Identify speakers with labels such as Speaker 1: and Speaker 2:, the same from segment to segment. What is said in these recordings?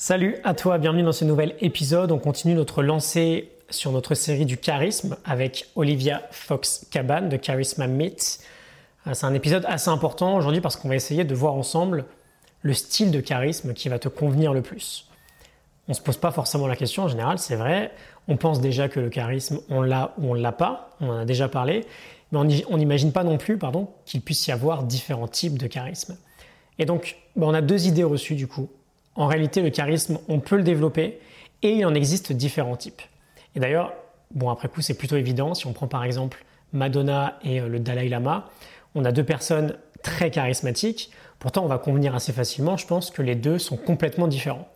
Speaker 1: Salut à toi, bienvenue dans ce nouvel épisode. On continue notre lancée sur notre série du charisme avec Olivia Fox Caban de Charisma Meet. Euh, c'est un épisode assez important aujourd'hui parce qu'on va essayer de voir ensemble le style de charisme qui va te convenir le plus. On ne se pose pas forcément la question en général, c'est vrai. On pense déjà que le charisme, on l'a ou on ne l'a pas. On en a déjà parlé. Mais on n'imagine pas non plus qu'il puisse y avoir différents types de charisme. Et donc, ben, on a deux idées reçues du coup en réalité, le charisme, on peut le développer et il en existe différents types. Et d'ailleurs, bon, après coup, c'est plutôt évident. Si on prend par exemple Madonna et euh, le Dalai Lama, on a deux personnes très charismatiques. Pourtant, on va convenir assez facilement, je pense, que les deux sont complètement différents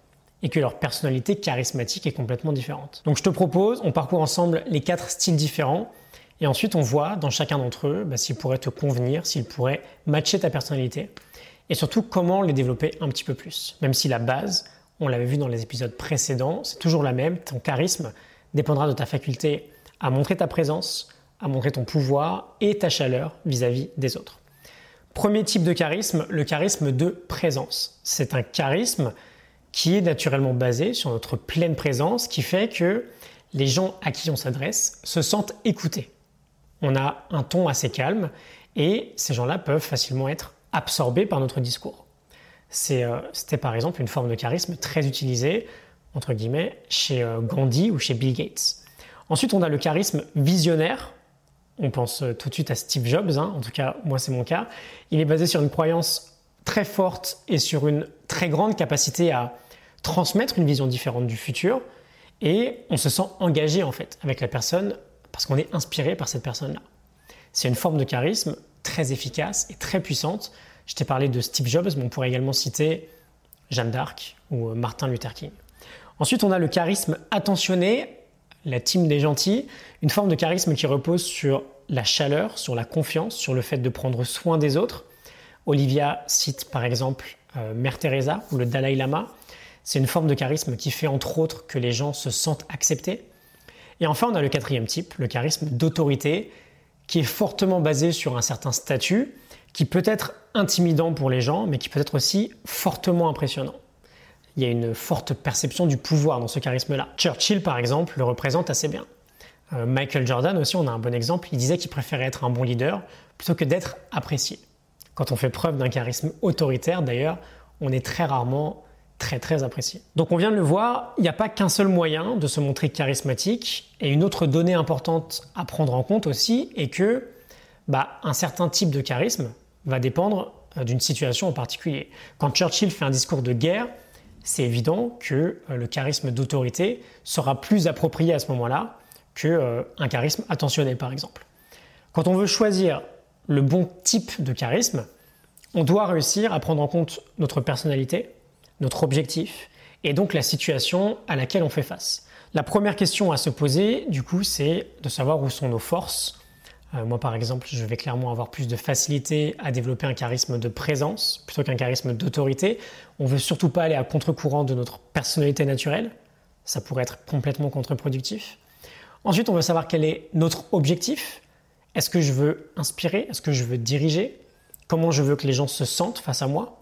Speaker 1: et que leur personnalité charismatique est complètement différente. Donc je te propose, on parcourt ensemble les quatre styles différents et ensuite on voit dans chacun d'entre eux bah, s'ils pourraient te convenir, s'ils pourraient matcher ta personnalité et surtout comment les développer un petit peu plus. Même si la base, on l'avait vu dans les épisodes précédents, c'est toujours la même, ton charisme dépendra de ta faculté à montrer ta présence, à montrer ton pouvoir et ta chaleur vis-à-vis des autres. Premier type de charisme, le charisme de présence. C'est un charisme qui est naturellement basé sur notre pleine présence, qui fait que les gens à qui on s'adresse se sentent écoutés. On a un ton assez calme et ces gens-là peuvent facilement être absorbé par notre discours. Euh, c'était par exemple une forme de charisme très utilisée, entre guillemets, chez euh, Gandhi ou chez Bill Gates. Ensuite, on a le charisme visionnaire. On pense euh, tout de suite à Steve Jobs, hein. en tout cas, moi c'est mon cas. Il est basé sur une croyance très forte et sur une très grande capacité à transmettre une vision différente du futur. Et on se sent engagé en fait avec la personne parce qu'on est inspiré par cette personne-là. C'est une forme de charisme très efficace et très puissante. Je t'ai parlé de Steve Jobs, mais on pourrait également citer Jeanne d'Arc ou euh, Martin Luther King. Ensuite, on a le charisme attentionné, la team des gentils, une forme de charisme qui repose sur la chaleur, sur la confiance, sur le fait de prendre soin des autres. Olivia cite par exemple euh, Mère Teresa ou le Dalai Lama. C'est une forme de charisme qui fait entre autres que les gens se sentent acceptés. Et enfin, on a le quatrième type, le charisme d'autorité, qui est fortement basé sur un certain statut, qui peut être intimidant pour les gens, mais qui peut être aussi fortement impressionnant. Il y a une forte perception du pouvoir dans ce charisme-là. Churchill, par exemple, le représente assez bien. Euh, Michael Jordan aussi, on a un bon exemple, il disait qu'il préférait être un bon leader plutôt que d'être apprécié. Quand on fait preuve d'un charisme autoritaire, d'ailleurs, on est très rarement très très apprécié. Donc on vient de le voir, il n'y a pas qu'un seul moyen de se montrer charismatique. Et une autre donnée importante à prendre en compte aussi est que bah, un certain type de charisme va dépendre euh, d'une situation en particulier. Quand Churchill fait un discours de guerre, c'est évident que euh, le charisme d'autorité sera plus approprié à ce moment-là qu'un euh, charisme attentionné par exemple. Quand on veut choisir le bon type de charisme, on doit réussir à prendre en compte notre personnalité, notre objectif et donc la situation à laquelle on fait face. La première question à se poser, du coup, c'est de savoir où sont nos forces. Euh, moi, par exemple, je vais clairement avoir plus de facilité à développer un charisme de présence plutôt qu'un charisme d'autorité. On veut surtout pas aller à contre-courant de notre personnalité naturelle. Ça pourrait être complètement contre-productif. Ensuite, on veut savoir quel est notre objectif. Est-ce que je veux inspirer? Est-ce que je veux diriger? Comment je veux que les gens se sentent face à moi?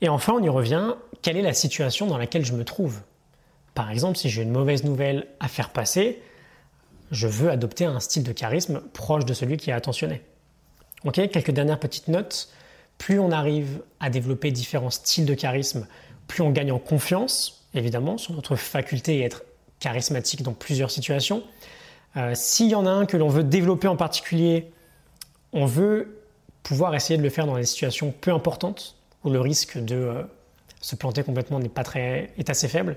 Speaker 1: Et enfin, on y revient, quelle est la situation dans laquelle je me trouve? Par exemple, si j'ai une mauvaise nouvelle à faire passer, je veux adopter un style de charisme proche de celui qui est attentionné. Ok, quelques dernières petites notes. Plus on arrive à développer différents styles de charisme, plus on gagne en confiance, évidemment, sur notre faculté à être charismatique dans plusieurs situations. Euh, s'il y en a un que l'on veut développer en particulier, on veut pouvoir essayer de le faire dans des situations peu importantes, le risque de euh, se planter complètement n'est pas très, est assez faible.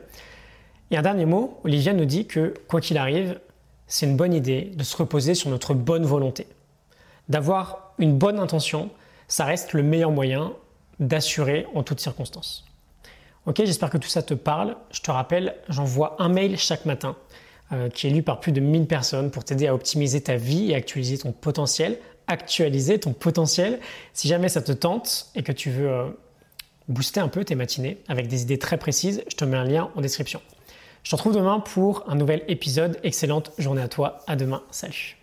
Speaker 1: Et un dernier mot, Olivia nous dit que quoi qu'il arrive, c'est une bonne idée de se reposer sur notre bonne volonté. D'avoir une bonne intention, ça reste le meilleur moyen d'assurer en toutes circonstances. Ok, j'espère que tout ça te parle. Je te rappelle, j'envoie un mail chaque matin euh, qui est lu par plus de 1000 personnes pour t'aider à optimiser ta vie et actualiser ton potentiel actualiser ton potentiel. Si jamais ça te tente et que tu veux euh, booster un peu tes matinées avec des idées très précises, je te mets un lien en description. Je te retrouve demain pour un nouvel épisode. Excellente journée à toi. À demain. Salut.